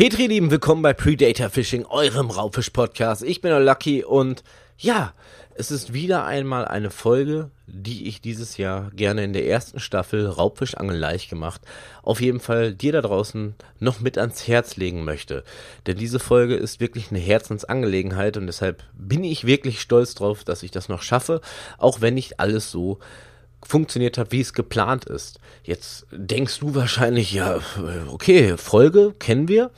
Petri, lieben, willkommen bei Predator Fishing, eurem Raubfisch-Podcast. Ich bin der Lucky und ja, es ist wieder einmal eine Folge, die ich dieses Jahr gerne in der ersten Staffel Raubfischangeln leicht gemacht, auf jeden Fall dir da draußen noch mit ans Herz legen möchte. Denn diese Folge ist wirklich eine Herzensangelegenheit und deshalb bin ich wirklich stolz drauf, dass ich das noch schaffe, auch wenn nicht alles so funktioniert hat, wie es geplant ist. Jetzt denkst du wahrscheinlich, ja, okay, Folge kennen wir.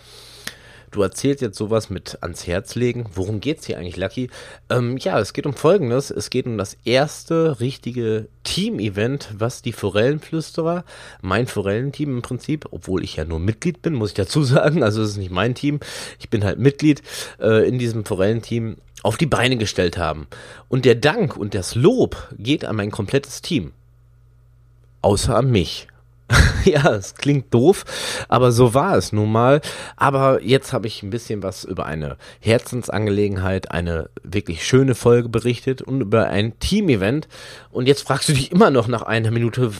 Du erzählst jetzt sowas mit ans Herz legen. Worum geht's hier eigentlich, Lucky? Ähm, ja, es geht um Folgendes. Es geht um das erste richtige Team-Event, was die Forellenflüsterer, mein Forellenteam im Prinzip, obwohl ich ja nur Mitglied bin, muss ich dazu sagen. Also es ist nicht mein Team. Ich bin halt Mitglied äh, in diesem Forellenteam auf die Beine gestellt haben. Und der Dank und das Lob geht an mein komplettes Team. Außer an mich. ja, es klingt doof, aber so war es nun mal. Aber jetzt habe ich ein bisschen was über eine Herzensangelegenheit, eine wirklich schöne Folge berichtet und über ein Team-Event. Und jetzt fragst du dich immer noch nach einer Minute,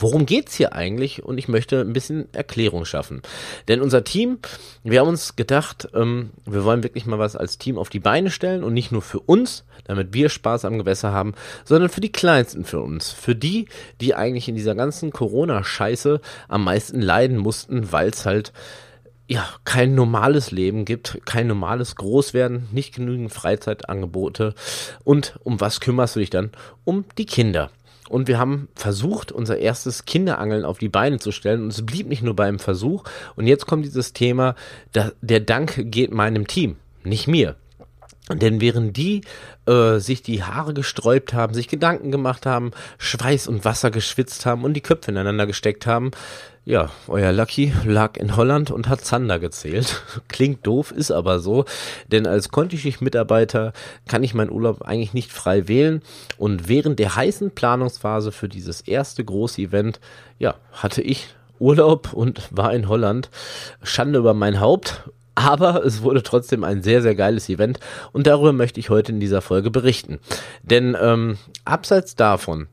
worum geht's hier eigentlich? Und ich möchte ein bisschen Erklärung schaffen. Denn unser Team, wir haben uns gedacht, ähm, wir wollen wirklich mal was als Team auf die Beine stellen und nicht nur für uns, damit wir Spaß am Gewässer haben, sondern für die Kleinsten für uns. Für die, die eigentlich in dieser ganzen Corona-Scheiße am meisten leiden mussten, weil es halt ja, kein normales Leben gibt, kein normales Großwerden, nicht genügend Freizeitangebote. Und um was kümmerst du dich dann? Um die Kinder. Und wir haben versucht, unser erstes Kinderangeln auf die Beine zu stellen. Und es blieb nicht nur beim Versuch. Und jetzt kommt dieses Thema, da, der Dank geht meinem Team, nicht mir. Denn während die äh, sich die Haare gesträubt haben, sich Gedanken gemacht haben, Schweiß und Wasser geschwitzt haben und die Köpfe ineinander gesteckt haben, ja, euer Lucky lag in Holland und hat Zander gezählt. Klingt doof, ist aber so. Denn als Kontischicht-Mitarbeiter kann ich meinen Urlaub eigentlich nicht frei wählen. Und während der heißen Planungsphase für dieses erste große Event, ja, hatte ich Urlaub und war in Holland. Schande über mein Haupt. Aber es wurde trotzdem ein sehr, sehr geiles Event und darüber möchte ich heute in dieser Folge berichten. Denn ähm, abseits davon,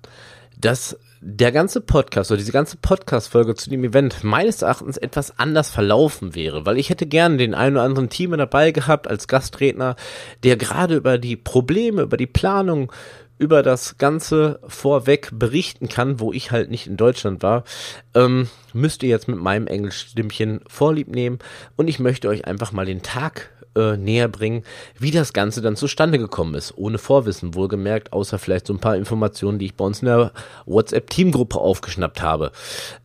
dass der ganze Podcast oder diese ganze Podcast-Folge zu dem Event meines Erachtens etwas anders verlaufen wäre, weil ich hätte gerne den einen oder anderen Team dabei gehabt als Gastredner, der gerade über die Probleme, über die Planung, über das Ganze vorweg berichten kann, wo ich halt nicht in Deutschland war, ähm, müsst ihr jetzt mit meinem Englischstimmchen Vorlieb nehmen. Und ich möchte euch einfach mal den Tag äh, näher bringen, wie das Ganze dann zustande gekommen ist. Ohne Vorwissen, wohlgemerkt, außer vielleicht so ein paar Informationen, die ich bei uns in der WhatsApp-Teamgruppe aufgeschnappt habe.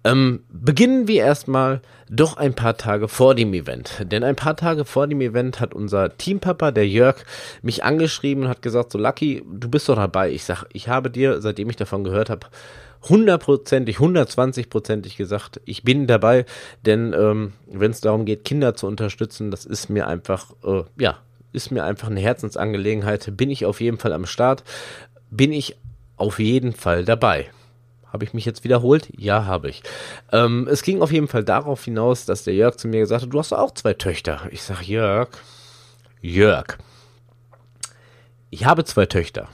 Ähm, beginnen wir erstmal doch ein paar Tage vor dem Event. Denn ein paar Tage vor dem Event hat unser Teampapa, der Jörg, mich angeschrieben und hat gesagt, so Lucky, du bist doch dabei. Ich sag, ich habe dir, seitdem ich davon gehört habe, hundertprozentig, hundertzwanzigprozentig gesagt, ich bin dabei, denn ähm, wenn es darum geht, Kinder zu unterstützen, das ist mir einfach, äh, ja, ist mir einfach eine Herzensangelegenheit. Bin ich auf jeden Fall am Start, bin ich auf jeden Fall dabei. Habe ich mich jetzt wiederholt? Ja, habe ich. Ähm, es ging auf jeden Fall darauf hinaus, dass der Jörg zu mir gesagt hat, du hast auch zwei Töchter. Ich sage, Jörg, Jörg, ich habe zwei Töchter.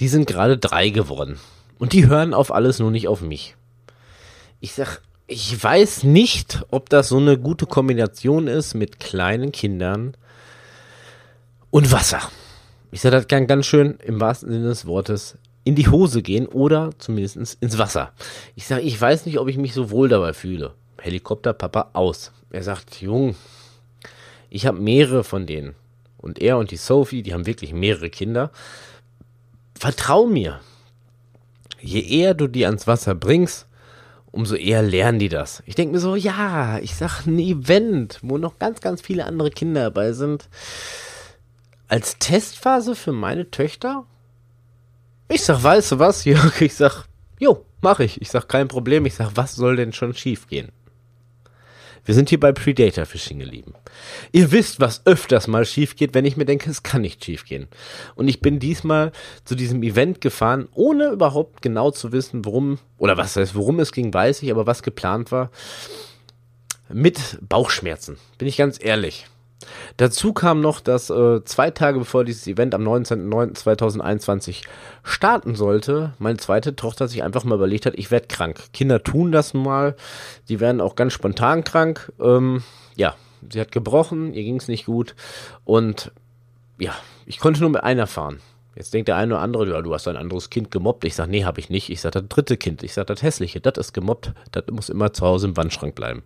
Die sind gerade drei geworden. Und die hören auf alles, nur nicht auf mich. Ich sag, ich weiß nicht, ob das so eine gute Kombination ist mit kleinen Kindern und Wasser. Ich sag, das kann ganz schön im wahrsten Sinne des Wortes in die Hose gehen oder zumindest ins Wasser. Ich sag, ich weiß nicht, ob ich mich so wohl dabei fühle. Helikopter Papa aus. Er sagt, Jung, ich habe mehrere von denen. Und er und die Sophie, die haben wirklich mehrere Kinder. Vertrau mir je eher du die ans Wasser bringst, umso eher lernen die das. Ich denke mir so, ja, ich sag ein Event, wo noch ganz, ganz viele andere Kinder dabei sind. Als Testphase für meine Töchter? Ich sag, weißt du was, Jörg? Ich sag, jo, mach ich. Ich sag, kein Problem. Ich sag, was soll denn schon schief gehen? Wir sind hier bei Predator Fishing, ihr Ihr wisst, was öfters mal schief geht, wenn ich mir denke, es kann nicht schief gehen. Und ich bin diesmal zu diesem Event gefahren, ohne überhaupt genau zu wissen, worum, oder was heißt, worum es ging, weiß ich, aber was geplant war, mit Bauchschmerzen. Bin ich ganz ehrlich. Dazu kam noch, dass äh, zwei Tage bevor dieses Event am 19.09.2021 starten sollte, meine zweite Tochter sich einfach mal überlegt hat, ich werde krank. Kinder tun das mal, die werden auch ganz spontan krank. Ähm, ja, sie hat gebrochen, ihr ging es nicht gut und ja, ich konnte nur mit einer fahren. Jetzt denkt der eine oder andere, ja, du hast ein anderes Kind gemobbt. Ich sage, nee, habe ich nicht. Ich sage, das dritte Kind. Ich sage, das hässliche, das ist gemobbt. Das muss immer zu Hause im Wandschrank bleiben.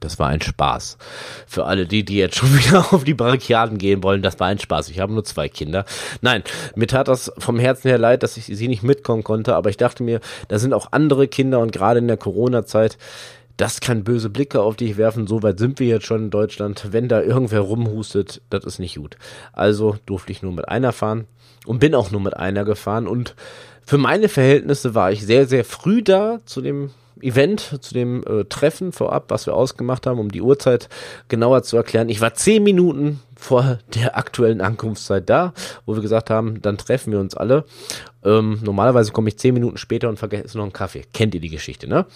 Das war ein Spaß. Für alle die, die jetzt schon wieder auf die Barrikaden gehen wollen, das war ein Spaß. Ich habe nur zwei Kinder. Nein, mir tat das vom Herzen her leid, dass ich sie nicht mitkommen konnte, aber ich dachte mir, da sind auch andere Kinder und gerade in der Corona-Zeit, das kann böse Blicke auf dich werfen. So weit sind wir jetzt schon in Deutschland. Wenn da irgendwer rumhustet, das ist nicht gut. Also durfte ich nur mit einer fahren und bin auch nur mit einer gefahren und für meine Verhältnisse war ich sehr, sehr früh da zu dem Event, zu dem äh, Treffen vorab, was wir ausgemacht haben, um die Uhrzeit genauer zu erklären. Ich war zehn Minuten vor der aktuellen Ankunftszeit da, wo wir gesagt haben, dann treffen wir uns alle. Ähm, normalerweise komme ich zehn Minuten später und vergesse noch einen Kaffee. Kennt ihr die Geschichte, ne?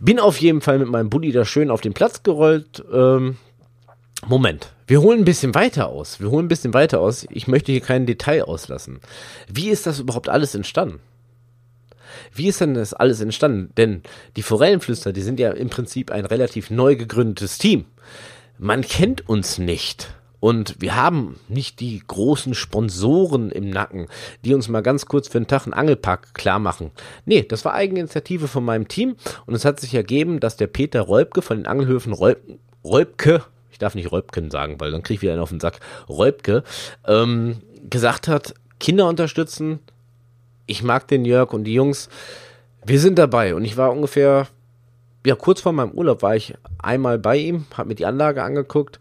Bin auf jeden Fall mit meinem Bulli da schön auf den Platz gerollt. Ähm, Moment, wir holen ein bisschen weiter aus. Wir holen ein bisschen weiter aus. Ich möchte hier kein Detail auslassen. Wie ist das überhaupt alles entstanden? Wie ist denn das alles entstanden? Denn die Forellenflüster, die sind ja im Prinzip ein relativ neu gegründetes Team. Man kennt uns nicht. Und wir haben nicht die großen Sponsoren im Nacken, die uns mal ganz kurz für einen Tag einen Angelpark klar machen. Nee, das war Eigeninitiative von meinem Team und es hat sich ergeben, dass der Peter Räubke von den Angelhöfen Räub, Räubke, ich darf nicht Räubken sagen, weil dann kriege ich wieder einen auf den Sack, Räubke, ähm, gesagt hat, Kinder unterstützen, ich mag den Jörg und die Jungs. Wir sind dabei und ich war ungefähr, ja, kurz vor meinem Urlaub war ich einmal bei ihm, habe mir die Anlage angeguckt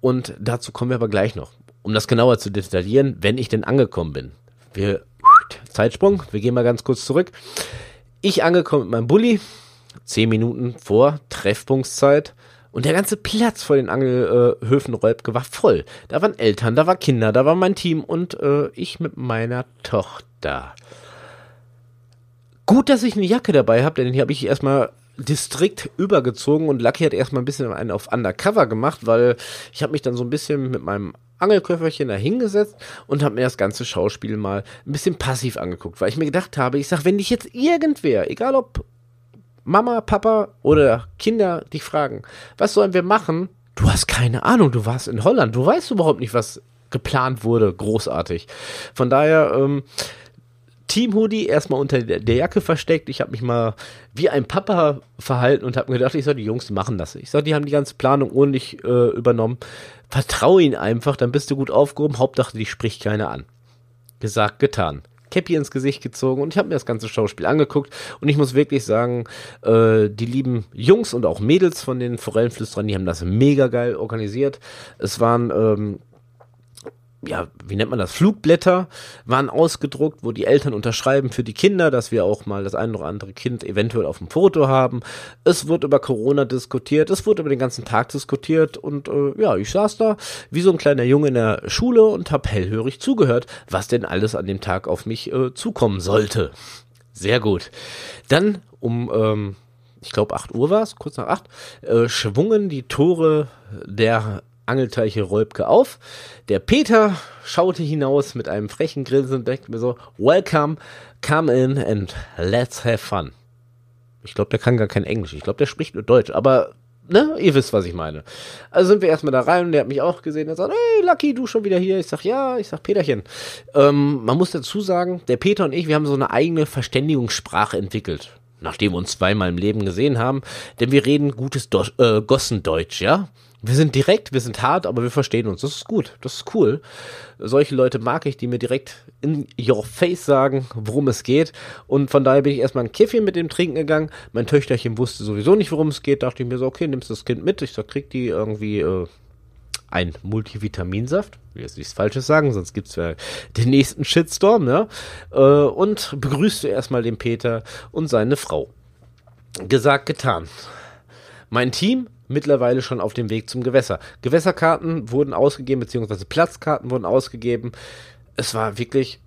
und dazu kommen wir aber gleich noch, um das genauer zu detaillieren, wenn ich denn angekommen bin. Wir, Zeitsprung, wir gehen mal ganz kurz zurück. Ich angekommen mit meinem Bulli, zehn Minuten vor Treffpunktszeit. Und der ganze Platz vor den Angelhöfen Räubke war voll. Da waren Eltern, da war Kinder, da war mein Team und äh, ich mit meiner Tochter. Gut, dass ich eine Jacke dabei habe, denn die habe ich erstmal distrikt übergezogen und Lucky hat erstmal ein bisschen einen auf Undercover gemacht, weil ich habe mich dann so ein bisschen mit meinem Angelköfferchen da hingesetzt und habe mir das ganze Schauspiel mal ein bisschen passiv angeguckt, weil ich mir gedacht habe, ich sag, wenn dich jetzt irgendwer, egal ob Mama, Papa oder Kinder dich fragen, was sollen wir machen? Du hast keine Ahnung, du warst in Holland, du weißt überhaupt nicht, was geplant wurde, großartig. Von daher, ähm, Team Hoodie erstmal unter der Jacke versteckt. Ich habe mich mal wie ein Papa verhalten und habe mir gedacht, ich soll die Jungs machen das. Ich soll, die haben die ganze Planung ohne dich äh, übernommen. Vertrau ihnen einfach, dann bist du gut aufgehoben. Hauptsache, die spricht keiner an. Gesagt, getan. Cappy ins Gesicht gezogen und ich habe mir das ganze Schauspiel angeguckt und ich muss wirklich sagen, äh, die lieben Jungs und auch Mädels von den Forellenflüsterern, die haben das mega geil organisiert. Es waren ähm, ja, wie nennt man das? Flugblätter waren ausgedruckt, wo die Eltern unterschreiben für die Kinder, dass wir auch mal das ein oder andere Kind eventuell auf dem Foto haben. Es wird über Corona diskutiert, es wurde über den ganzen Tag diskutiert und äh, ja, ich saß da wie so ein kleiner Junge in der Schule und hab hellhörig zugehört, was denn alles an dem Tag auf mich äh, zukommen sollte. Sehr gut. Dann um ähm, ich glaube 8 Uhr war es, kurz nach 8, äh, schwungen die Tore der Angelteiche Räubke auf. Der Peter schaute hinaus mit einem frechen Grinsen und dachte mir so, welcome, come in and let's have fun. Ich glaube, der kann gar kein Englisch. Ich glaube, der spricht nur Deutsch, aber ne, ihr wisst, was ich meine. Also sind wir erstmal da rein und der hat mich auch gesehen. Er sagt, hey, Lucky, du schon wieder hier? Ich sag, ja, ich sag, Peterchen. Ähm, man muss dazu sagen, der Peter und ich, wir haben so eine eigene Verständigungssprache entwickelt. Nachdem wir uns zweimal im Leben gesehen haben. Denn wir reden gutes Do äh, Gossendeutsch, ja? Wir sind direkt, wir sind hart, aber wir verstehen uns. Das ist gut, das ist cool. Solche Leute mag ich, die mir direkt in your face sagen, worum es geht. Und von daher bin ich erstmal ein Käffchen mit dem Trinken gegangen. Mein Töchterchen wusste sowieso nicht, worum es geht. Dachte ich mir so, okay, nimmst das Kind mit. Ich sag, krieg die irgendwie äh, ein Multivitaminsaft. Ich will jetzt nichts Falsches sagen, sonst gibt's ja den nächsten Shitstorm, ne? Äh, und begrüßte erstmal den Peter und seine Frau. Gesagt, getan. Mein Team mittlerweile schon auf dem Weg zum Gewässer. Gewässerkarten wurden ausgegeben, beziehungsweise Platzkarten wurden ausgegeben. Es war wirklich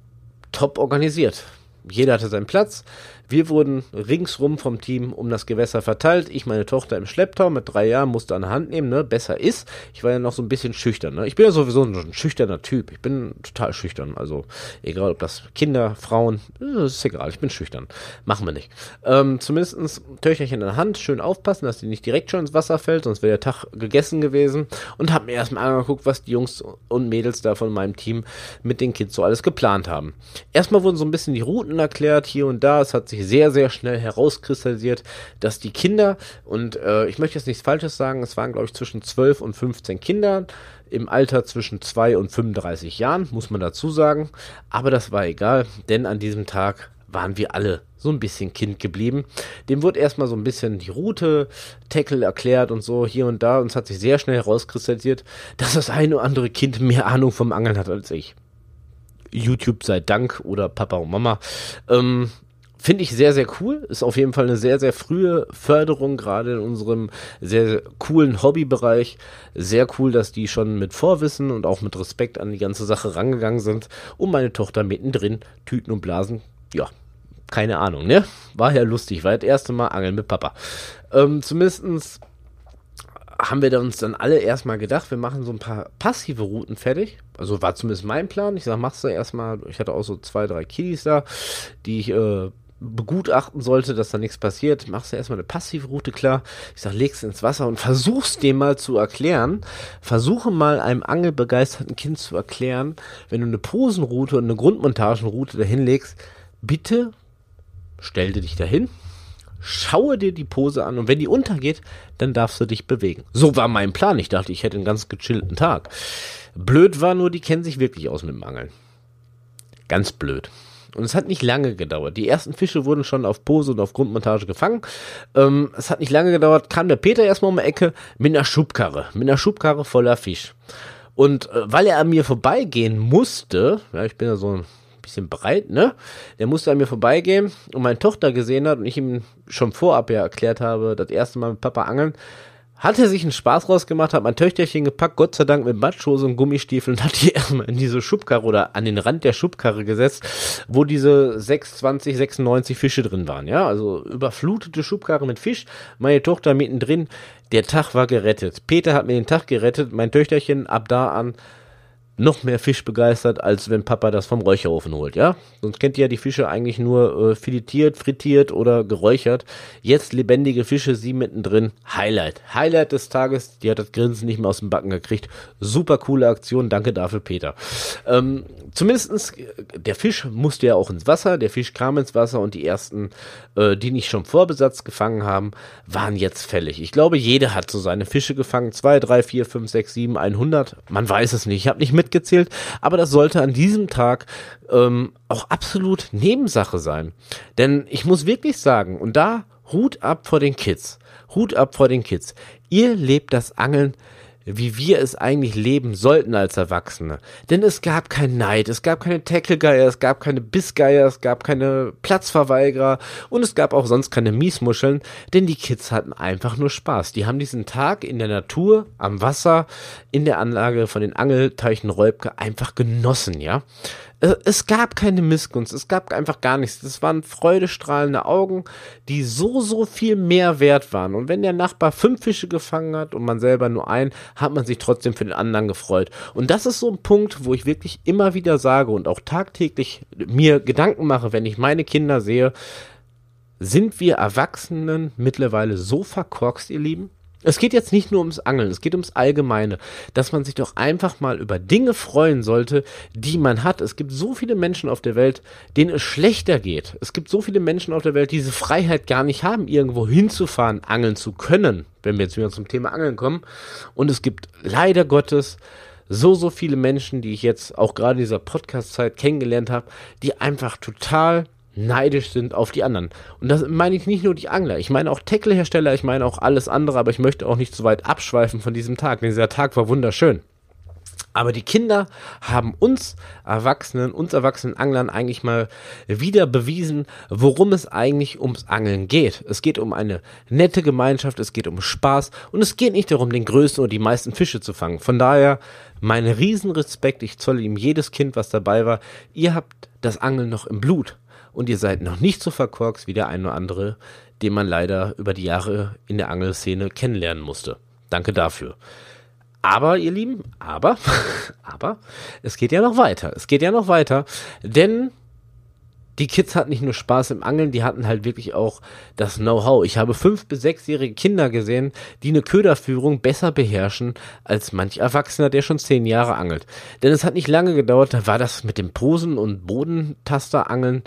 top organisiert. Jeder hatte seinen Platz. Wir wurden ringsrum vom Team um das Gewässer verteilt. Ich, meine Tochter im Schlepptau mit drei Jahren, musste an der Hand nehmen, ne? Besser ist. Ich war ja noch so ein bisschen schüchtern, ne? Ich bin ja sowieso ein schüchterner Typ. Ich bin total schüchtern. Also, egal ob das Kinder, Frauen, ist egal. Ich bin schüchtern. Machen wir nicht. Ähm, zumindestens Töchterchen in der Hand, schön aufpassen, dass die nicht direkt schon ins Wasser fällt, sonst wäre der Tag gegessen gewesen. Und hab mir erstmal angeguckt, was die Jungs und Mädels da von meinem Team mit den Kids so alles geplant haben. Erstmal wurden so ein bisschen die Routen erklärt, hier und da. Es hat sich sehr, sehr schnell herauskristallisiert, dass die Kinder, und äh, ich möchte jetzt nichts Falsches sagen, es waren, glaube ich, zwischen 12 und 15 Kinder im Alter zwischen 2 und 35 Jahren, muss man dazu sagen. Aber das war egal, denn an diesem Tag waren wir alle so ein bisschen Kind geblieben. Dem wurde erstmal so ein bisschen die Route, Tackle erklärt und so hier und da. Und es hat sich sehr schnell herauskristallisiert, dass das eine oder andere Kind mehr Ahnung vom Angeln hat als ich. YouTube sei Dank oder Papa und Mama. Ähm, Finde ich sehr, sehr cool. Ist auf jeden Fall eine sehr, sehr frühe Förderung, gerade in unserem sehr, sehr coolen Hobbybereich. Sehr cool, dass die schon mit Vorwissen und auch mit Respekt an die ganze Sache rangegangen sind. Und meine Tochter mittendrin, Tüten und Blasen, ja, keine Ahnung, ne? War ja lustig, war das erste Mal Angeln mit Papa. Ähm, zumindestens haben wir uns dann alle erstmal gedacht, wir machen so ein paar passive Routen fertig. Also war zumindest mein Plan. Ich sag, machst du erstmal, ich hatte auch so zwei, drei Kiddies da, die ich äh, begutachten sollte, dass da nichts passiert, machst du erstmal eine passive Route klar. Ich sag, legst ins Wasser und versuchst dem mal zu erklären. Versuche mal einem angelbegeisterten Kind zu erklären, wenn du eine Posenroute und eine Grundmontagenroute dahin legst, bitte stell dich dahin, schaue dir die Pose an und wenn die untergeht, dann darfst du dich bewegen. So war mein Plan. Ich dachte, ich hätte einen ganz gechillten Tag. Blöd war nur, die kennen sich wirklich aus mit dem Angeln. Ganz blöd. Und es hat nicht lange gedauert. Die ersten Fische wurden schon auf Pose und auf Grundmontage gefangen. Ähm, es hat nicht lange gedauert, kam der Peter erstmal um die Ecke mit einer Schubkarre. Mit einer Schubkarre voller Fisch. Und äh, weil er an mir vorbeigehen musste, ja, ich bin ja so ein bisschen breit, ne? Der musste an mir vorbeigehen und meine Tochter gesehen hat und ich ihm schon vorab ja erklärt habe, das erste Mal mit Papa angeln, hat er sich einen Spaß rausgemacht, hat mein Töchterchen gepackt, Gott sei Dank mit Matschhose und Gummistiefeln, hat die erstmal in diese Schubkarre oder an den Rand der Schubkarre gesetzt, wo diese 620, 96 Fische drin waren, ja, also überflutete Schubkarre mit Fisch, meine Tochter mittendrin, der Tag war gerettet. Peter hat mir den Tag gerettet, mein Töchterchen ab da an noch mehr Fisch begeistert, als wenn Papa das vom Räucherofen holt, ja? Sonst kennt ihr ja die Fische eigentlich nur äh, filetiert, frittiert oder geräuchert. Jetzt lebendige Fische, sie mittendrin. Highlight. Highlight des Tages. Die hat das Grinsen nicht mehr aus dem Backen gekriegt. Super coole Aktion. Danke dafür, Peter. Ähm, zumindestens äh, der Fisch musste ja auch ins Wasser. Der Fisch kam ins Wasser und die ersten, äh, die nicht schon Vorbesatz gefangen haben, waren jetzt fällig. Ich glaube, jeder hat so seine Fische gefangen. Zwei, drei, vier, fünf, sechs, sieben, 100. Man weiß es nicht. Ich habe nicht mit mitgezählt, aber das sollte an diesem Tag ähm, auch absolut Nebensache sein. Denn ich muss wirklich sagen, und da Hut ab vor den Kids, Hut ab vor den Kids. Ihr lebt das Angeln wie wir es eigentlich leben sollten als Erwachsene. Denn es gab kein Neid, es gab keine Tacklegeier, es gab keine Bissgeier, es gab keine Platzverweigerer und es gab auch sonst keine Miesmuscheln, denn die Kids hatten einfach nur Spaß. Die haben diesen Tag in der Natur, am Wasser, in der Anlage von den Angelteichen Räubke einfach genossen, ja. Äh, es gab keine Missgunst, es gab einfach gar nichts. Es waren freudestrahlende Augen, die so, so viel mehr wert waren. Und wenn der Nachbar fünf Fische gefangen hat und man selber nur einen, hat man sich trotzdem für den anderen gefreut. Und das ist so ein Punkt, wo ich wirklich immer wieder sage und auch tagtäglich mir Gedanken mache, wenn ich meine Kinder sehe, sind wir Erwachsenen mittlerweile so verkorkst, ihr Lieben? Es geht jetzt nicht nur ums Angeln, es geht ums Allgemeine, dass man sich doch einfach mal über Dinge freuen sollte, die man hat. Es gibt so viele Menschen auf der Welt, denen es schlechter geht. Es gibt so viele Menschen auf der Welt, die diese Freiheit gar nicht haben, irgendwo hinzufahren, angeln zu können, wenn wir jetzt wieder zum Thema Angeln kommen. Und es gibt leider Gottes so, so viele Menschen, die ich jetzt auch gerade in dieser Podcast-Zeit kennengelernt habe, die einfach total neidisch sind auf die anderen. Und das meine ich nicht nur die Angler, ich meine auch Tackle-Hersteller, ich meine auch alles andere, aber ich möchte auch nicht zu weit abschweifen von diesem Tag, denn dieser Tag war wunderschön. Aber die Kinder haben uns Erwachsenen, uns erwachsenen Anglern eigentlich mal wieder bewiesen, worum es eigentlich ums Angeln geht. Es geht um eine nette Gemeinschaft, es geht um Spaß und es geht nicht darum, den größten oder die meisten Fische zu fangen. Von daher mein Riesenrespekt, ich zolle ihm jedes Kind, was dabei war. Ihr habt das Angeln noch im Blut. Und ihr seid noch nicht so verkorkst wie der ein oder andere, den man leider über die Jahre in der Angelszene kennenlernen musste. Danke dafür. Aber, ihr Lieben, aber, aber, es geht ja noch weiter. Es geht ja noch weiter, denn die Kids hatten nicht nur Spaß im Angeln, die hatten halt wirklich auch das Know-how. Ich habe fünf bis sechsjährige Kinder gesehen, die eine Köderführung besser beherrschen als manch Erwachsener, der schon zehn Jahre angelt. Denn es hat nicht lange gedauert, da war das mit dem Posen- und Bodentasterangeln,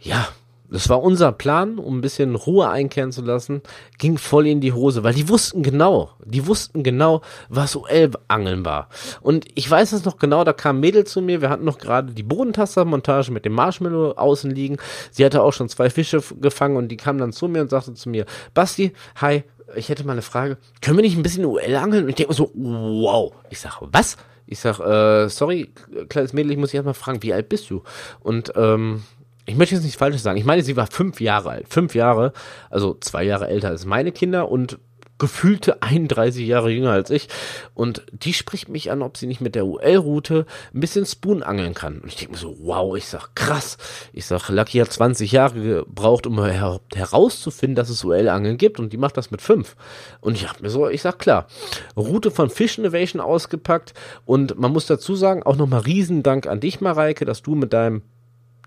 ja, das war unser Plan, um ein bisschen Ruhe einkehren zu lassen, ging voll in die Hose, weil die wussten genau, die wussten genau, was OL-Angeln war. Und ich weiß es noch genau, da kam ein Mädel zu mir, wir hatten noch gerade die Bodentastermontage mit dem Marshmallow außen liegen. Sie hatte auch schon zwei Fische gefangen und die kam dann zu mir und sagte zu mir, Basti, hi, ich hätte mal eine Frage, können wir nicht ein bisschen OL angeln? Und ich denke mir so, wow. Ich sag, was? Ich sag, äh, sorry, kleines Mädel, ich muss dich erstmal fragen, wie alt bist du? Und, ähm, ich möchte jetzt nichts Falsches sagen. Ich meine, sie war fünf Jahre alt. Fünf Jahre, also zwei Jahre älter als meine Kinder und gefühlte 31 Jahre jünger als ich. Und die spricht mich an, ob sie nicht mit der UL-Route ein bisschen Spoon angeln kann. Und ich denke mir so, wow, ich sag krass. Ich sag, Lucky hat 20 Jahre gebraucht, um her herauszufinden, dass es UL-Angeln gibt. Und die macht das mit fünf. Und ich hab mir so, ich sag klar, Route von Fish Innovation ausgepackt. Und man muss dazu sagen, auch nochmal Riesendank an dich, Mareike, dass du mit deinem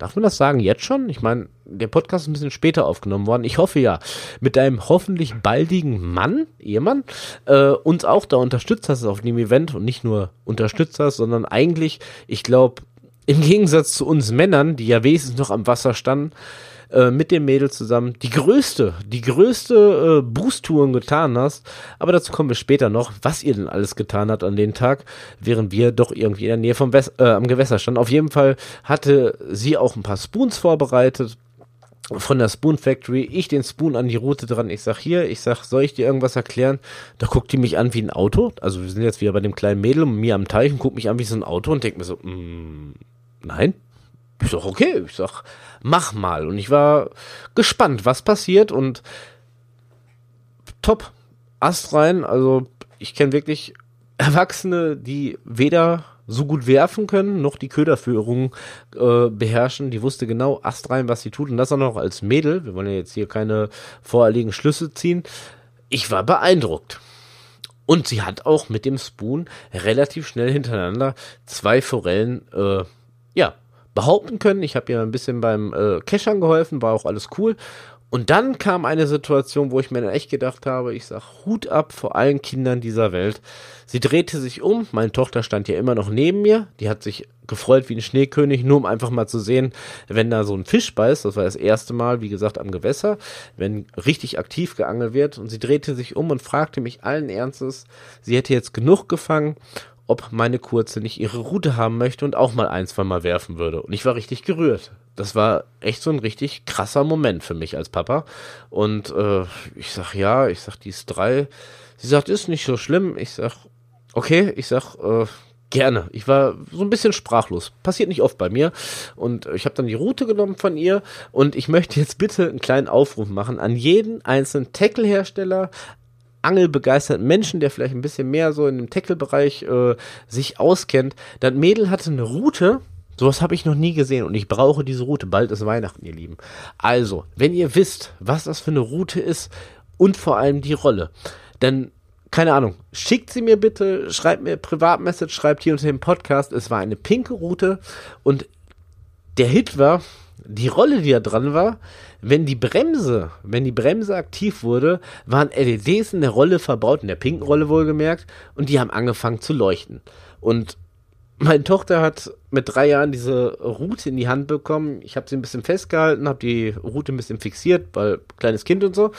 Darf man das sagen jetzt schon? Ich meine, der Podcast ist ein bisschen später aufgenommen worden. Ich hoffe ja, mit deinem hoffentlich baldigen Mann, Ehemann, äh, uns auch da unterstützt hast auf dem Event und nicht nur unterstützt hast, sondern eigentlich, ich glaube, im Gegensatz zu uns Männern, die ja wesentlich noch am Wasser standen, äh, mit dem Mädel zusammen die größte, die größte äh, Boost-Touren getan hast. Aber dazu kommen wir später noch, was ihr denn alles getan habt an den Tag, während wir doch irgendwie in der Nähe vom Wes äh, am Gewässer standen. Auf jeden Fall hatte sie auch ein paar Spoons vorbereitet von der Spoon Factory, ich den Spoon an die Route dran, ich sag hier, ich sag, soll ich dir irgendwas erklären? Da guckt die mich an wie ein Auto, also wir sind jetzt wieder bei dem kleinen Mädel und mir am Teich und guckt mich an wie so ein Auto und denkt mir so, mm, nein, ich sag, okay, ich sag, mach mal. Und ich war gespannt, was passiert und top, Ast rein. Also ich kenne wirklich Erwachsene, die weder so gut werfen können, noch die Köderführung äh, beherrschen. Die wusste genau Ast rein, was sie tut. Und das auch noch als Mädel. Wir wollen ja jetzt hier keine vorherliegen Schlüsse ziehen. Ich war beeindruckt. Und sie hat auch mit dem Spoon relativ schnell hintereinander zwei Forellen, äh, ja, behaupten können. Ich habe ihr ein bisschen beim äh, Keschern geholfen, war auch alles cool. Und dann kam eine Situation, wo ich mir dann echt gedacht habe, ich sag Hut ab vor allen Kindern dieser Welt. Sie drehte sich um, meine Tochter stand ja immer noch neben mir, die hat sich gefreut wie ein Schneekönig, nur um einfach mal zu sehen, wenn da so ein Fisch beißt, das war das erste Mal, wie gesagt, am Gewässer, wenn richtig aktiv geangelt wird und sie drehte sich um und fragte mich allen Ernstes, sie hätte jetzt genug gefangen ob meine Kurze nicht ihre Route haben möchte und auch mal ein, zwei Mal werfen würde. Und ich war richtig gerührt. Das war echt so ein richtig krasser Moment für mich als Papa. Und äh, ich sag ja, ich sag, die ist drei. Sie sagt, ist nicht so schlimm. Ich sag, okay, ich sag, äh, gerne. Ich war so ein bisschen sprachlos. Passiert nicht oft bei mir. Und ich habe dann die Route genommen von ihr. Und ich möchte jetzt bitte einen kleinen Aufruf machen an jeden einzelnen Tackle-Hersteller, angelbegeisterten Menschen, der vielleicht ein bisschen mehr so in dem Tackle-Bereich äh, sich auskennt. Das Mädel hatte eine Route, sowas habe ich noch nie gesehen und ich brauche diese Route. Bald ist Weihnachten, ihr Lieben. Also, wenn ihr wisst, was das für eine Route ist und vor allem die Rolle, dann keine Ahnung, schickt sie mir bitte, schreibt mir Privatmessage, schreibt hier unter dem Podcast, es war eine pinke Route und der Hit war, die Rolle, die da dran war, wenn die Bremse, wenn die Bremse aktiv wurde, waren LEDs in der Rolle verbaut, in der pinken Rolle wohlgemerkt, und die haben angefangen zu leuchten. Und meine Tochter hat mit drei Jahren diese Route in die Hand bekommen. Ich habe sie ein bisschen festgehalten, habe die Route ein bisschen fixiert, weil kleines Kind und so.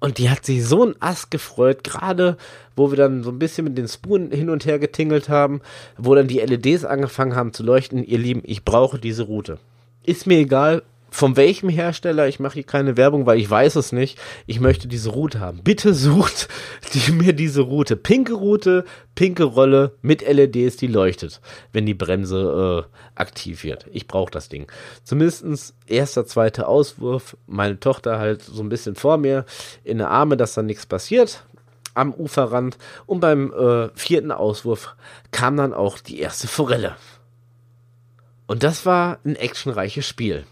Und die hat sich so ein Ass gefreut, gerade wo wir dann so ein bisschen mit den Spuren hin und her getingelt haben, wo dann die LEDs angefangen haben zu leuchten. Ihr Lieben, ich brauche diese Route ist mir egal, von welchem Hersteller, ich mache hier keine Werbung, weil ich weiß es nicht. Ich möchte diese Route haben. Bitte sucht die, mir diese Route. Pinke Route, pinke Rolle mit LEDs, die leuchtet, wenn die Bremse äh, aktiv wird. Ich brauche das Ding. Zumindestens erster, zweiter Auswurf. Meine Tochter halt so ein bisschen vor mir in der Arme, dass da nichts passiert am Uferrand. Und beim äh, vierten Auswurf kam dann auch die erste Forelle. Und das war ein actionreiches Spiel.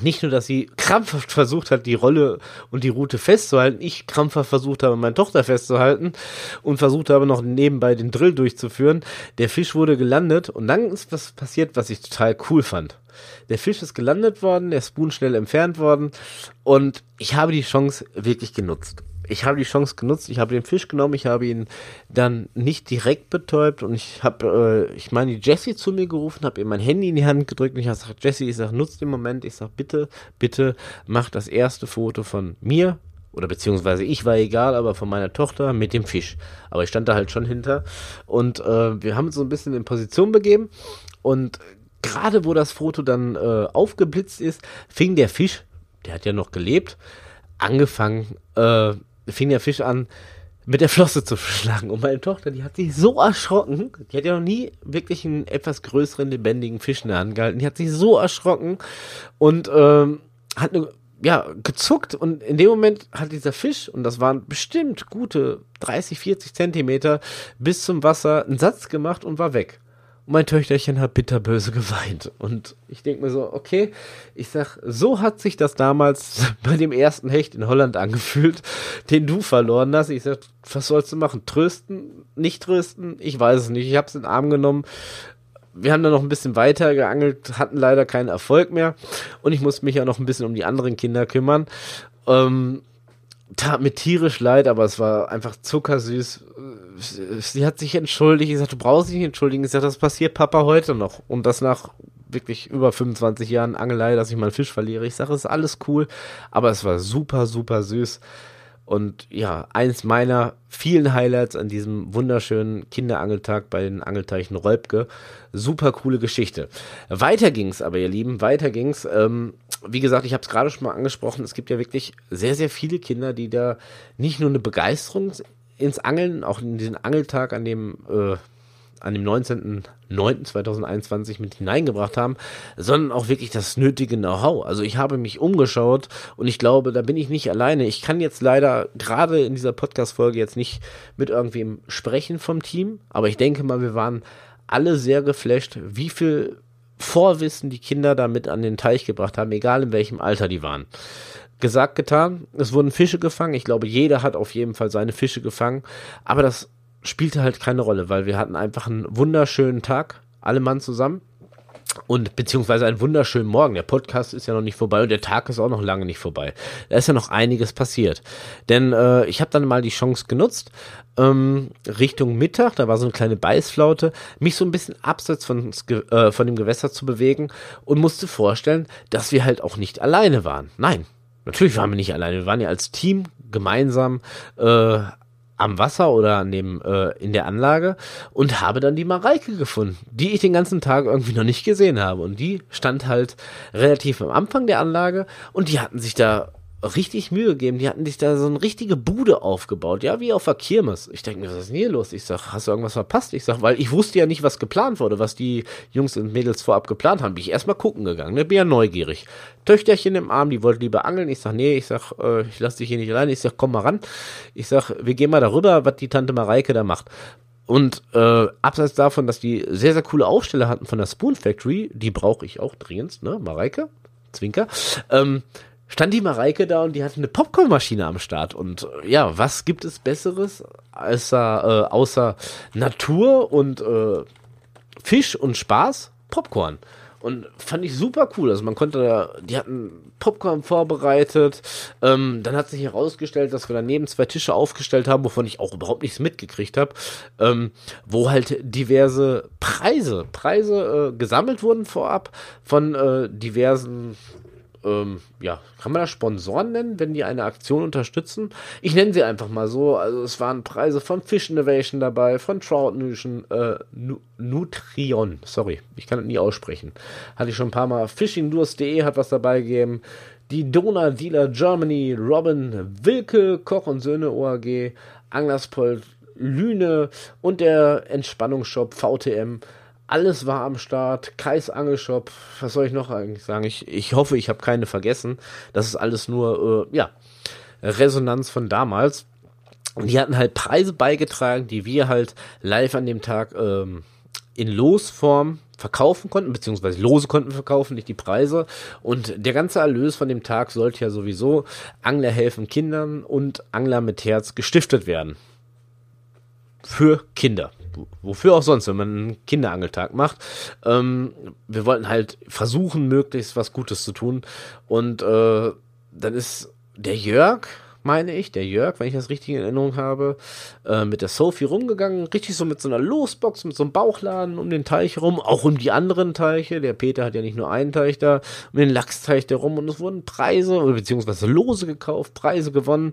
nicht nur, dass sie krampfhaft versucht hat, die Rolle und die Route festzuhalten, ich krampfhaft versucht habe, meine Tochter festzuhalten und versucht habe, noch nebenbei den Drill durchzuführen. Der Fisch wurde gelandet und dann ist was passiert, was ich total cool fand. Der Fisch ist gelandet worden, der Spoon schnell entfernt worden und ich habe die Chance wirklich genutzt ich habe die Chance genutzt, ich habe den Fisch genommen, ich habe ihn dann nicht direkt betäubt und ich habe, äh, ich meine, die Jessie zu mir gerufen, habe ihr mein Handy in die Hand gedrückt und ich habe gesagt, Jessie, ich sage, nutzt den Moment, ich sage, bitte, bitte mach das erste Foto von mir oder beziehungsweise ich war egal, aber von meiner Tochter mit dem Fisch. Aber ich stand da halt schon hinter und äh, wir haben uns so ein bisschen in Position begeben und gerade wo das Foto dann äh, aufgeblitzt ist, fing der Fisch, der hat ja noch gelebt, angefangen, äh, fing der Fisch an, mit der Flosse zu schlagen. Und meine Tochter, die hat sich so erschrocken, die hat ja noch nie wirklich einen etwas größeren, lebendigen Fisch in der Hand gehalten. Die hat sich so erschrocken und ähm, hat eine, ja, gezuckt. Und in dem Moment hat dieser Fisch, und das waren bestimmt gute 30, 40 Zentimeter, bis zum Wasser einen Satz gemacht und war weg. Und mein Töchterchen hat bitterböse geweint. Und ich denke mir so, okay, ich sag, so hat sich das damals bei dem ersten Hecht in Holland angefühlt, den du verloren hast. Ich sag, was sollst du machen? Trösten? Nicht trösten? Ich weiß es nicht. Ich hab's in den Arm genommen. Wir haben dann noch ein bisschen weiter geangelt, hatten leider keinen Erfolg mehr. Und ich musste mich ja noch ein bisschen um die anderen Kinder kümmern. Ähm, tat mir tierisch leid, aber es war einfach zuckersüß. Sie hat sich entschuldigt. Ich sagte, du brauchst dich nicht entschuldigen. Ich sagte, das passiert Papa heute noch. Und das nach wirklich über 25 Jahren Angelei, dass ich meinen Fisch verliere. Ich sage, es ist alles cool, aber es war super, super süß. Und ja, eins meiner vielen Highlights an diesem wunderschönen Kinderangeltag bei den Angelteichen Rolbke. Super coole Geschichte. Weiter ging's aber, ihr Lieben, weiter ging's. Ähm, wie gesagt, ich habe es gerade schon mal angesprochen, es gibt ja wirklich sehr, sehr viele Kinder, die da nicht nur eine Begeisterung ins Angeln, auch in diesen Angeltag, an dem äh, dem 19.09.2021 mit hineingebracht haben, sondern auch wirklich das nötige Know-how. Also ich habe mich umgeschaut und ich glaube, da bin ich nicht alleine. Ich kann jetzt leider gerade in dieser Podcast-Folge jetzt nicht mit irgendwem sprechen vom Team, aber ich denke mal, wir waren alle sehr geflasht, wie viel Vorwissen die Kinder damit an den Teich gebracht haben, egal in welchem Alter die waren. Gesagt, getan. Es wurden Fische gefangen. Ich glaube, jeder hat auf jeden Fall seine Fische gefangen. Aber das spielte halt keine Rolle, weil wir hatten einfach einen wunderschönen Tag, alle Mann zusammen. Und beziehungsweise einen wunderschönen Morgen. Der Podcast ist ja noch nicht vorbei und der Tag ist auch noch lange nicht vorbei. Da ist ja noch einiges passiert. Denn äh, ich habe dann mal die Chance genutzt, ähm, Richtung Mittag, da war so eine kleine Beißflaute, mich so ein bisschen abseits von, äh, von dem Gewässer zu bewegen und musste vorstellen, dass wir halt auch nicht alleine waren. Nein, natürlich waren wir nicht alleine. Wir waren ja als Team gemeinsam äh, am Wasser oder dem äh, in der Anlage und habe dann die Mareike gefunden, die ich den ganzen Tag irgendwie noch nicht gesehen habe. Und die stand halt relativ am Anfang der Anlage und die hatten sich da richtig Mühe gegeben. Die hatten sich da so eine richtige Bude aufgebaut, ja, wie auf der Kirmes. Ich denke mir, was ist denn hier los? Ich sag, hast du irgendwas verpasst? Ich sag, weil ich wusste ja nicht, was geplant wurde, was die Jungs und Mädels vorab geplant haben. Bin ich erstmal gucken gegangen, ne? bin ja neugierig. Töchterchen im Arm, die wollte lieber angeln. Ich sag, nee, ich sag, äh, ich lass dich hier nicht allein. Ich sag, komm mal ran. Ich sag, wir gehen mal darüber, was die Tante Mareike da macht. Und äh, abseits davon, dass die sehr, sehr coole Aufsteller hatten von der Spoon Factory, die brauche ich auch dringend, ne, Mareike, Zwinker, ähm, stand die Mareike da und die hatte eine Popcornmaschine am Start. Und äh, ja, was gibt es Besseres als, äh, außer Natur und äh, Fisch und Spaß? Popcorn. Und fand ich super cool. Also man konnte, da, die hatten Popcorn vorbereitet. Ähm, dann hat sich herausgestellt, dass wir daneben zwei Tische aufgestellt haben, wovon ich auch überhaupt nichts mitgekriegt habe, ähm, wo halt diverse Preise, Preise äh, gesammelt wurden vorab von äh, diversen ähm, ja, kann man das Sponsoren nennen, wenn die eine Aktion unterstützen? Ich nenne sie einfach mal so. Also es waren Preise von Fish Innovation dabei, von Trout Nutrition, äh, Nutrion, sorry, ich kann das nie aussprechen. Hatte ich schon ein paar Mal. Fishingdurst.de hat was dabei gegeben. Die Donor Dealer Germany, Robin Wilke, Koch und Söhne OAG, Anglerspol Lüne und der Entspannungsshop VTM alles war am Start. Kais Angelshop, was soll ich noch eigentlich sagen? Ich, ich hoffe, ich habe keine vergessen. Das ist alles nur, äh, ja, Resonanz von damals. Und die hatten halt Preise beigetragen, die wir halt live an dem Tag ähm, in Losform verkaufen konnten, beziehungsweise Lose konnten verkaufen, nicht die Preise. Und der ganze Erlös von dem Tag sollte ja sowieso Angler helfen Kindern und Angler mit Herz gestiftet werden. Für Kinder. Wofür auch sonst, wenn man einen Kinderangeltag macht. Ähm, wir wollten halt versuchen, möglichst was Gutes zu tun. Und äh, dann ist der Jörg, meine ich, der Jörg, wenn ich das richtig in Erinnerung habe, äh, mit der Sophie rumgegangen, richtig so mit so einer Losbox, mit so einem Bauchladen um den Teich rum, auch um die anderen Teiche. Der Peter hat ja nicht nur einen Teich da, um den Lachsteich da rum und es wurden Preise oder beziehungsweise Lose gekauft, Preise gewonnen.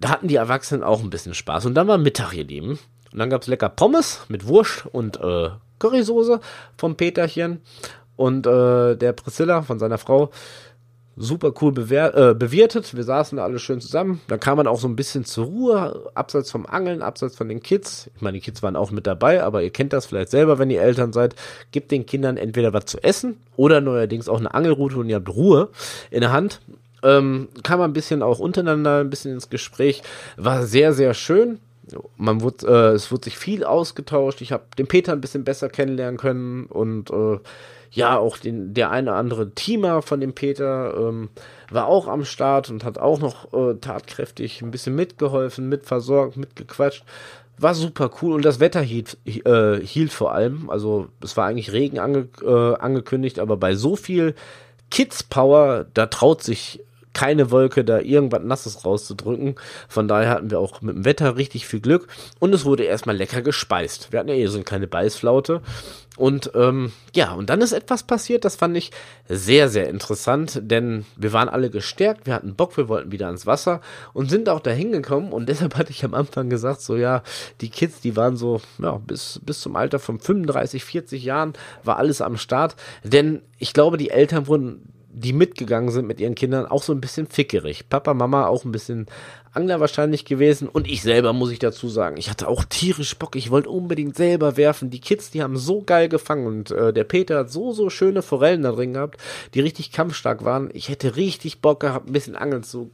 Da hatten die Erwachsenen auch ein bisschen Spaß. Und dann war Mittag, ihr Lieben. Und dann gab's lecker Pommes mit Wurst und äh, Currysoße vom Peterchen und äh, der Priscilla von seiner Frau super cool äh, bewirtet. Wir saßen da alle schön zusammen. Da kam man auch so ein bisschen zur Ruhe, abseits vom Angeln, abseits von den Kids. Ich meine, die Kids waren auch mit dabei, aber ihr kennt das vielleicht selber, wenn ihr Eltern seid. Gebt den Kindern entweder was zu essen oder neuerdings auch eine Angelroute und ihr habt Ruhe in der Hand. Ähm, kam ein bisschen auch untereinander, ein bisschen ins Gespräch. War sehr, sehr schön. Man wurde, äh, es wurde sich viel ausgetauscht. Ich habe den Peter ein bisschen besser kennenlernen können und äh, ja, auch den, der eine oder andere Teamer von dem Peter ähm, war auch am Start und hat auch noch äh, tatkräftig ein bisschen mitgeholfen, mitversorgt, mitgequatscht. War super cool und das Wetter hielt, äh, hielt vor allem. Also es war eigentlich Regen ange, äh, angekündigt, aber bei so viel Kids Power, da traut sich keine Wolke, da irgendwas Nasses rauszudrücken. Von daher hatten wir auch mit dem Wetter richtig viel Glück und es wurde erstmal lecker gespeist. Wir hatten ja eh so eine kleine Beißflaute. Und ähm, ja, und dann ist etwas passiert, das fand ich sehr, sehr interessant, denn wir waren alle gestärkt, wir hatten Bock, wir wollten wieder ans Wasser und sind auch da hingekommen und deshalb hatte ich am Anfang gesagt, so ja, die Kids, die waren so, ja, bis, bis zum Alter von 35, 40 Jahren war alles am Start, denn ich glaube, die Eltern wurden die mitgegangen sind mit ihren Kindern, auch so ein bisschen fickerig. Papa, Mama auch ein bisschen Angler wahrscheinlich gewesen und ich selber muss ich dazu sagen, ich hatte auch tierisch Bock, ich wollte unbedingt selber werfen. Die Kids, die haben so geil gefangen und äh, der Peter hat so, so schöne Forellen da drin gehabt, die richtig kampfstark waren. Ich hätte richtig Bock gehabt, ein bisschen angeln zu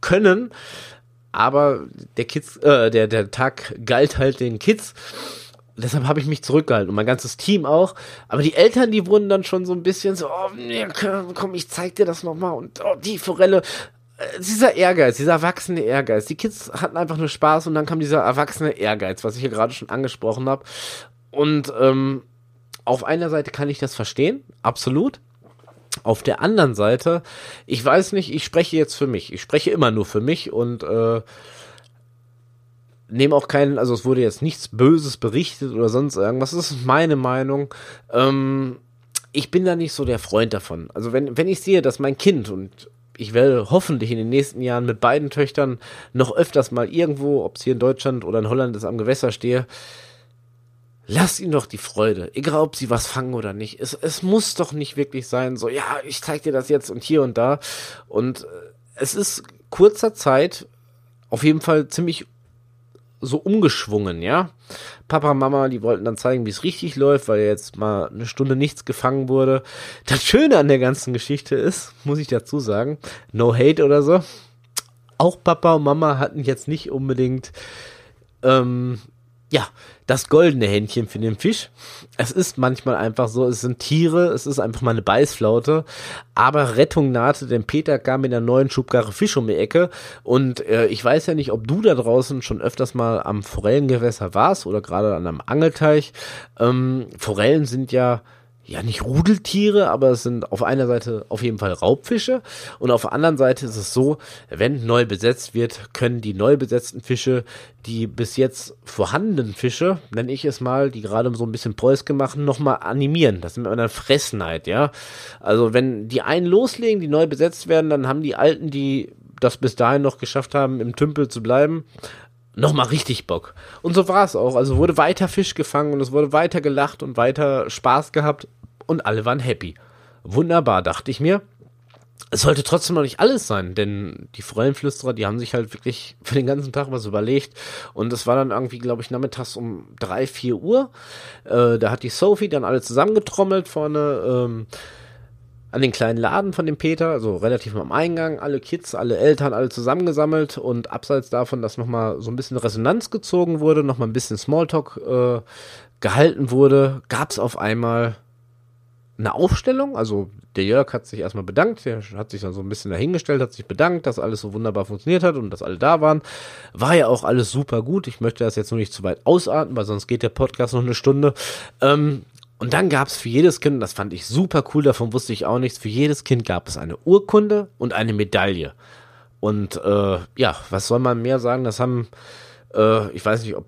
können, aber der Kids, äh, der, der Tag galt halt den Kids deshalb habe ich mich zurückgehalten und mein ganzes Team auch. Aber die Eltern, die wurden dann schon so ein bisschen so, oh, komm, ich zeig dir das nochmal und oh, die Forelle. Äh, dieser Ehrgeiz, dieser erwachsene Ehrgeiz. Die Kids hatten einfach nur Spaß und dann kam dieser erwachsene Ehrgeiz, was ich hier gerade schon angesprochen habe. Und ähm, auf einer Seite kann ich das verstehen, absolut. Auf der anderen Seite, ich weiß nicht, ich spreche jetzt für mich. Ich spreche immer nur für mich und äh, nehme auch keinen, also es wurde jetzt nichts Böses berichtet oder sonst irgendwas. Das ist meine Meinung. Ähm, ich bin da nicht so der Freund davon. Also wenn, wenn ich sehe, dass mein Kind und ich werde hoffentlich in den nächsten Jahren mit beiden Töchtern noch öfters mal irgendwo, ob es hier in Deutschland oder in Holland ist, am Gewässer stehe, lass ihnen doch die Freude. Egal, ob sie was fangen oder nicht. Es, es muss doch nicht wirklich sein, so, ja, ich zeig dir das jetzt und hier und da. Und äh, es ist kurzer Zeit auf jeden Fall ziemlich so umgeschwungen, ja. Papa, Mama, die wollten dann zeigen, wie es richtig läuft, weil jetzt mal eine Stunde nichts gefangen wurde. Das Schöne an der ganzen Geschichte ist, muss ich dazu sagen, no hate oder so. Auch Papa und Mama hatten jetzt nicht unbedingt ähm, ja, das goldene Händchen für den Fisch. Es ist manchmal einfach so, es sind Tiere, es ist einfach mal eine Beißflaute, aber Rettung nahte, denn Peter kam mit einer neuen Schubkarre Fisch um die Ecke und äh, ich weiß ja nicht, ob du da draußen schon öfters mal am Forellengewässer warst oder gerade an einem Angelteich. Ähm, Forellen sind ja ja nicht Rudeltiere, aber es sind auf einer Seite auf jeden Fall Raubfische und auf der anderen Seite ist es so, wenn neu besetzt wird, können die neu besetzten Fische die bis jetzt vorhandenen Fische, nenne ich es mal, die gerade so ein bisschen Päuske machen, nochmal animieren. Das man dann Fressneid, ja. Also wenn die einen loslegen, die neu besetzt werden, dann haben die Alten, die das bis dahin noch geschafft haben, im Tümpel zu bleiben, nochmal richtig Bock. Und so war es auch. Also wurde weiter Fisch gefangen und es wurde weiter gelacht und weiter Spaß gehabt und alle waren happy. Wunderbar, dachte ich mir. Es sollte trotzdem noch nicht alles sein, denn die Forellenflüsterer, die haben sich halt wirklich für den ganzen Tag was überlegt. Und es war dann irgendwie, glaube ich, nachmittags um drei, vier Uhr. Äh, da hat die Sophie dann alle zusammengetrommelt vorne. Ähm, an den kleinen Laden von dem Peter, also relativ am Eingang, alle Kids, alle Eltern, alle zusammengesammelt und abseits davon, dass nochmal so ein bisschen Resonanz gezogen wurde, nochmal ein bisschen Smalltalk äh, gehalten wurde, gab es auf einmal eine Aufstellung. Also der Jörg hat sich erstmal bedankt, der hat sich dann so ein bisschen dahingestellt, hat sich bedankt, dass alles so wunderbar funktioniert hat und dass alle da waren. War ja auch alles super gut. Ich möchte das jetzt noch nicht zu weit ausarten, weil sonst geht der Podcast noch eine Stunde. Ähm, und dann gab es für jedes Kind, das fand ich super cool, davon wusste ich auch nichts, für jedes Kind gab es eine Urkunde und eine Medaille. Und äh, ja, was soll man mehr sagen? Das haben, äh, ich weiß nicht, ob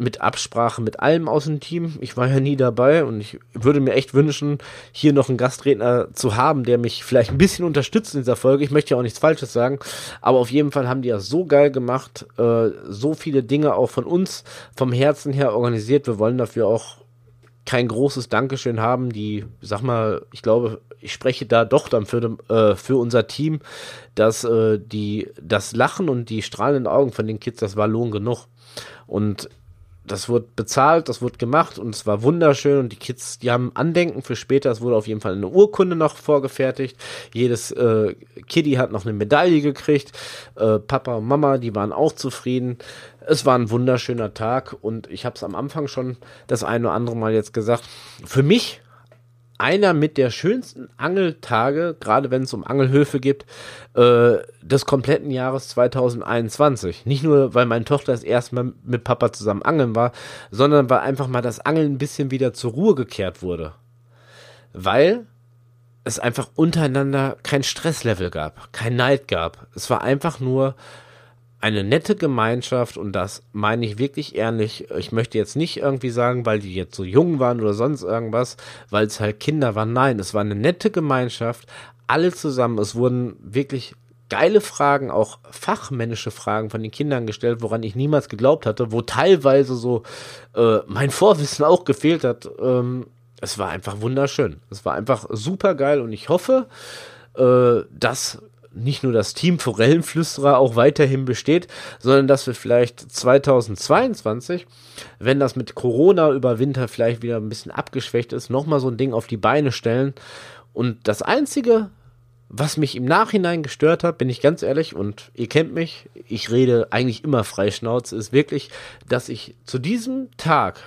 mit Absprache mit allem aus dem Team. Ich war ja nie dabei und ich würde mir echt wünschen, hier noch einen Gastredner zu haben, der mich vielleicht ein bisschen unterstützt in dieser Folge. Ich möchte ja auch nichts Falsches sagen, aber auf jeden Fall haben die ja so geil gemacht, äh, so viele Dinge auch von uns vom Herzen her organisiert. Wir wollen dafür auch kein großes Dankeschön haben. Die, sag mal, ich glaube, ich spreche da doch dann für, äh, für unser Team, dass äh, die, das Lachen und die strahlenden Augen von den Kids, das war Lohn genug. Und das wurde bezahlt, das wurde gemacht und es war wunderschön und die Kids, die haben Andenken für später. Es wurde auf jeden Fall eine Urkunde noch vorgefertigt. Jedes äh, Kiddie hat noch eine Medaille gekriegt. Äh, Papa und Mama, die waren auch zufrieden. Es war ein wunderschöner Tag und ich habe es am Anfang schon das eine oder andere Mal jetzt gesagt. Für mich einer mit der schönsten Angeltage, gerade wenn es um Angelhöfe geht, äh, des kompletten Jahres 2021. Nicht nur, weil meine Tochter das erste Mal mit Papa zusammen angeln war, sondern weil einfach mal das Angeln ein bisschen wieder zur Ruhe gekehrt wurde. Weil es einfach untereinander kein Stresslevel gab, kein Neid gab. Es war einfach nur eine nette Gemeinschaft und das meine ich wirklich ehrlich. Ich möchte jetzt nicht irgendwie sagen, weil die jetzt so jung waren oder sonst irgendwas, weil es halt Kinder waren. Nein, es war eine nette Gemeinschaft, alle zusammen. Es wurden wirklich geile Fragen, auch fachmännische Fragen von den Kindern gestellt, woran ich niemals geglaubt hatte, wo teilweise so äh, mein Vorwissen auch gefehlt hat. Ähm, es war einfach wunderschön. Es war einfach super geil und ich hoffe, äh, dass nicht nur das Team Forellenflüsterer auch weiterhin besteht, sondern dass wir vielleicht 2022, wenn das mit Corona über Winter vielleicht wieder ein bisschen abgeschwächt ist, nochmal so ein Ding auf die Beine stellen. Und das Einzige, was mich im Nachhinein gestört hat, bin ich ganz ehrlich, und ihr kennt mich, ich rede eigentlich immer freischnauze, ist wirklich, dass ich zu diesem Tag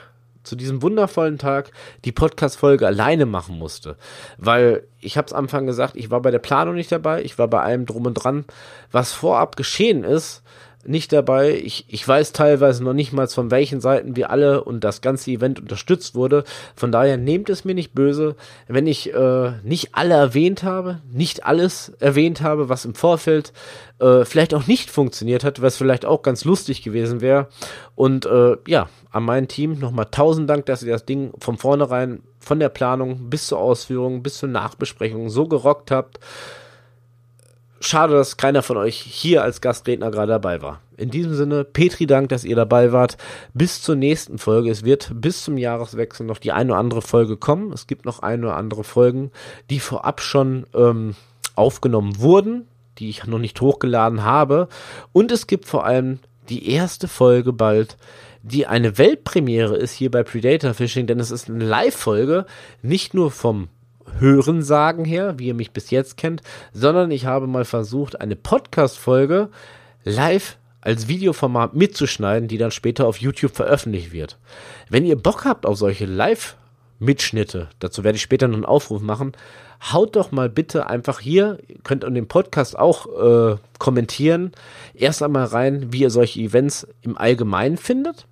zu diesem wundervollen Tag die Podcast-Folge alleine machen musste. Weil ich habe es am Anfang gesagt, ich war bei der Planung nicht dabei, ich war bei allem drum und dran, was vorab geschehen ist, nicht dabei. Ich, ich weiß teilweise noch nicht mal von welchen Seiten wir alle und das ganze Event unterstützt wurde. Von daher nehmt es mir nicht böse, wenn ich äh, nicht alle erwähnt habe, nicht alles erwähnt habe, was im Vorfeld äh, vielleicht auch nicht funktioniert hat, was vielleicht auch ganz lustig gewesen wäre. Und äh, ja, an mein Team nochmal tausend Dank, dass ihr das Ding von vornherein, von der Planung bis zur Ausführung, bis zur Nachbesprechung so gerockt habt. Schade, dass keiner von euch hier als Gastredner gerade dabei war. In diesem Sinne, Petri Dank, dass ihr dabei wart. Bis zur nächsten Folge. Es wird bis zum Jahreswechsel noch die eine oder andere Folge kommen. Es gibt noch eine oder andere Folgen, die vorab schon ähm, aufgenommen wurden, die ich noch nicht hochgeladen habe. Und es gibt vor allem die erste Folge bald, die eine Weltpremiere ist hier bei Predator Fishing, denn es ist eine Live-Folge, nicht nur vom Hörensagen her, wie ihr mich bis jetzt kennt, sondern ich habe mal versucht, eine Podcast-Folge live als Videoformat mitzuschneiden, die dann später auf YouTube veröffentlicht wird. Wenn ihr Bock habt auf solche Live-Mitschnitte, dazu werde ich später noch einen Aufruf machen, haut doch mal bitte einfach hier, könnt an dem Podcast auch äh, kommentieren, erst einmal rein, wie ihr solche Events im Allgemeinen findet,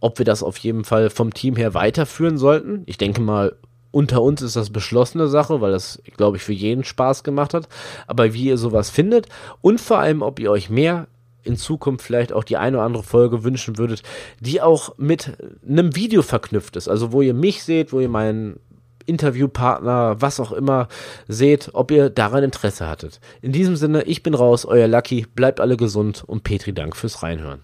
ob wir das auf jeden Fall vom Team her weiterführen sollten. Ich denke mal, unter uns ist das beschlossene Sache, weil das, glaube ich, für jeden Spaß gemacht hat. Aber wie ihr sowas findet und vor allem, ob ihr euch mehr in Zukunft vielleicht auch die eine oder andere Folge wünschen würdet, die auch mit einem Video verknüpft ist. Also wo ihr mich seht, wo ihr meinen Interviewpartner, was auch immer seht, ob ihr daran Interesse hattet. In diesem Sinne, ich bin raus, euer Lucky, bleibt alle gesund und Petri Dank fürs Reinhören.